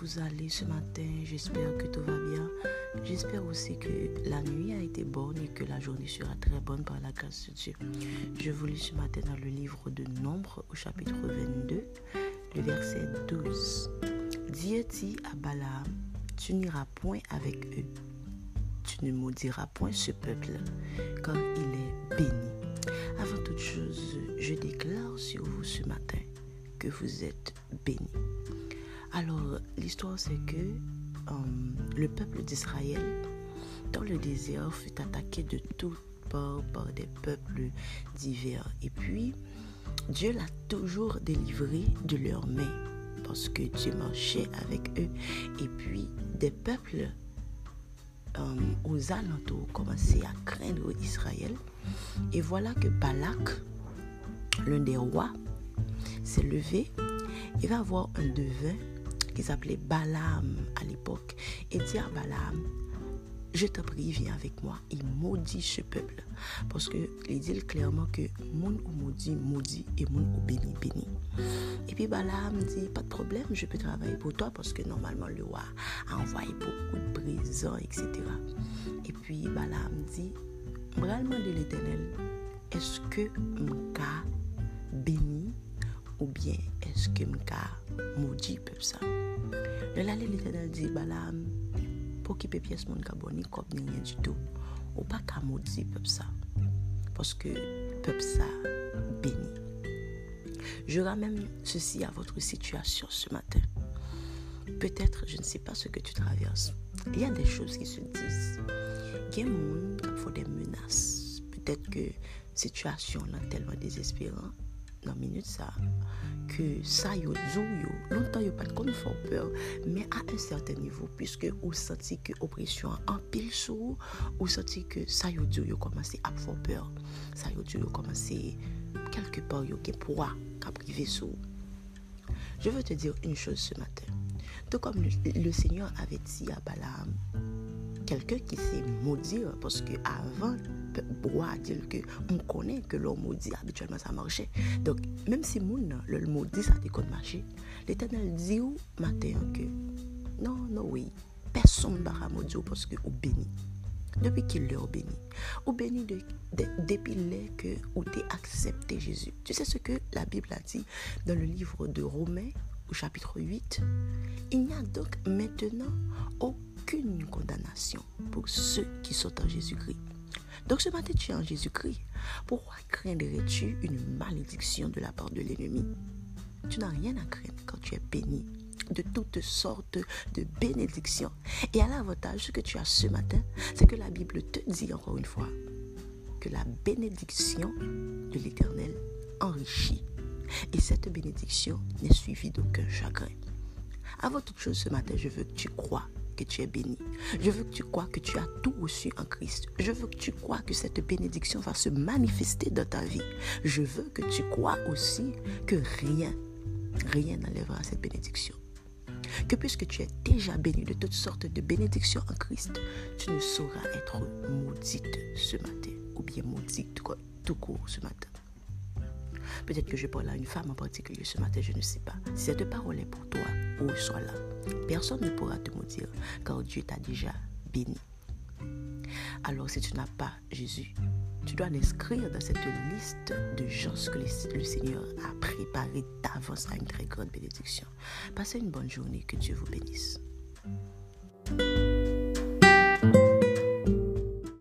vous allez ce matin? J'espère que tout va bien. J'espère aussi que la nuit a été bonne et que la journée sera très bonne par la grâce de Dieu. Je vous lis ce matin dans le livre de Nombre au chapitre 22, le verset 12. Dieu dit à Balaam, tu n'iras point avec eux. Tu ne maudiras point ce peuple, car il est béni. Avant toute chose, je déclare sur vous ce matin que vous êtes bénis. Alors, l'histoire, c'est que euh, le peuple d'Israël, dans le désert, fut attaqué de toutes parts par des peuples divers. Et puis, Dieu l'a toujours délivré de leurs mains parce que Dieu marchait avec eux. Et puis, des peuples euh, aux alentours commençaient à craindre Israël. Et voilà que Balak, l'un des rois, s'est levé. Il va avoir un devin qui s'appelait Balaam à l'époque, et dit à Balaam, je te prie, viens avec moi et maudit ce peuple. Parce que il dit clairement que moun ou maudit, maudit et moun ou béni, béni. Et puis Balaam dit, pas de problème, je peux travailler pour toi parce que normalement le roi a envoyé beaucoup de prisons, etc. Et puis Balaam dit, vraiment de l'éternel, est-ce que mon cas béni ou bien est-ce que mon cas maudit peuple ça? Le lale l'Eternel di Balaam pou ki pe piès moun ka boni kop ni rien du tout. Ou pa ka maudit peuple ça? Parce que peuple ça béni. Je ramène ceci à votre situation ce matin. Peut-être, je ne sais pas ce que tu traverses. Il y a des choses qui se disent. Il y a des qui menaces. Peut-être que situation est tellement désespérante. Dans minute ça, que ça yo zou yo, longtemps yo pas comme fort peur, mais à un certain niveau, puisque ou senti que oppression en pile sous, ou senti que ça yo dou yo commencé à faire peur, ça yo dou yo commencé quelque part yo gen poids qu'a privé sous. Je veux te dire une chose ce matin. Tout comme le, Seigneur avait dit à Balaam, quelqu'un qui sait maudire, parce que avant boire dire que on connaît que l'homme maudit habituellement ça marchait. Donc même si moun le maudit ça déconne marcher l'éternel dit au matin que non non oui personne ne va maudire parce que au béni depuis qu'il leur béni au béni de, depuis que ou t'es accepté Jésus. Tu sais ce que la Bible a dit dans le livre de Romains au chapitre 8 il n'y a donc maintenant aucune condamnation pour ceux qui sont en Jésus-Christ donc ce matin, tu es en Jésus-Christ. Pourquoi craindrais-tu une malédiction de la part de l'ennemi? Tu n'as rien à craindre quand tu es béni de toutes sortes de bénédictions. Et à l'avantage, ce que tu as ce matin, c'est que la Bible te dit encore une fois que la bénédiction de l'Éternel enrichit. Et cette bénédiction n'est suivie d'aucun chagrin. Avant toute chose ce matin, je veux que tu crois que tu es béni. Je veux que tu crois que tu as tout reçu en Christ. Je veux que tu crois que cette bénédiction va se manifester dans ta vie. Je veux que tu crois aussi que rien, rien n'enlèvera cette bénédiction. Que puisque tu es déjà béni de toutes sortes de bénédictions en Christ, tu ne sauras être maudite ce matin ou bien maudite tout court ce matin. Peut-être que je parle à une femme en particulier ce matin, je ne sais pas. Si cette parole est pour toi, ou soit là. Personne ne pourra te maudire, car Dieu t'a déjà béni. Alors si tu n'as pas Jésus, tu dois l'inscrire dans cette liste de gens que le Seigneur a préparé d'avance à une très grande bénédiction. Passez une bonne journée, que Dieu vous bénisse.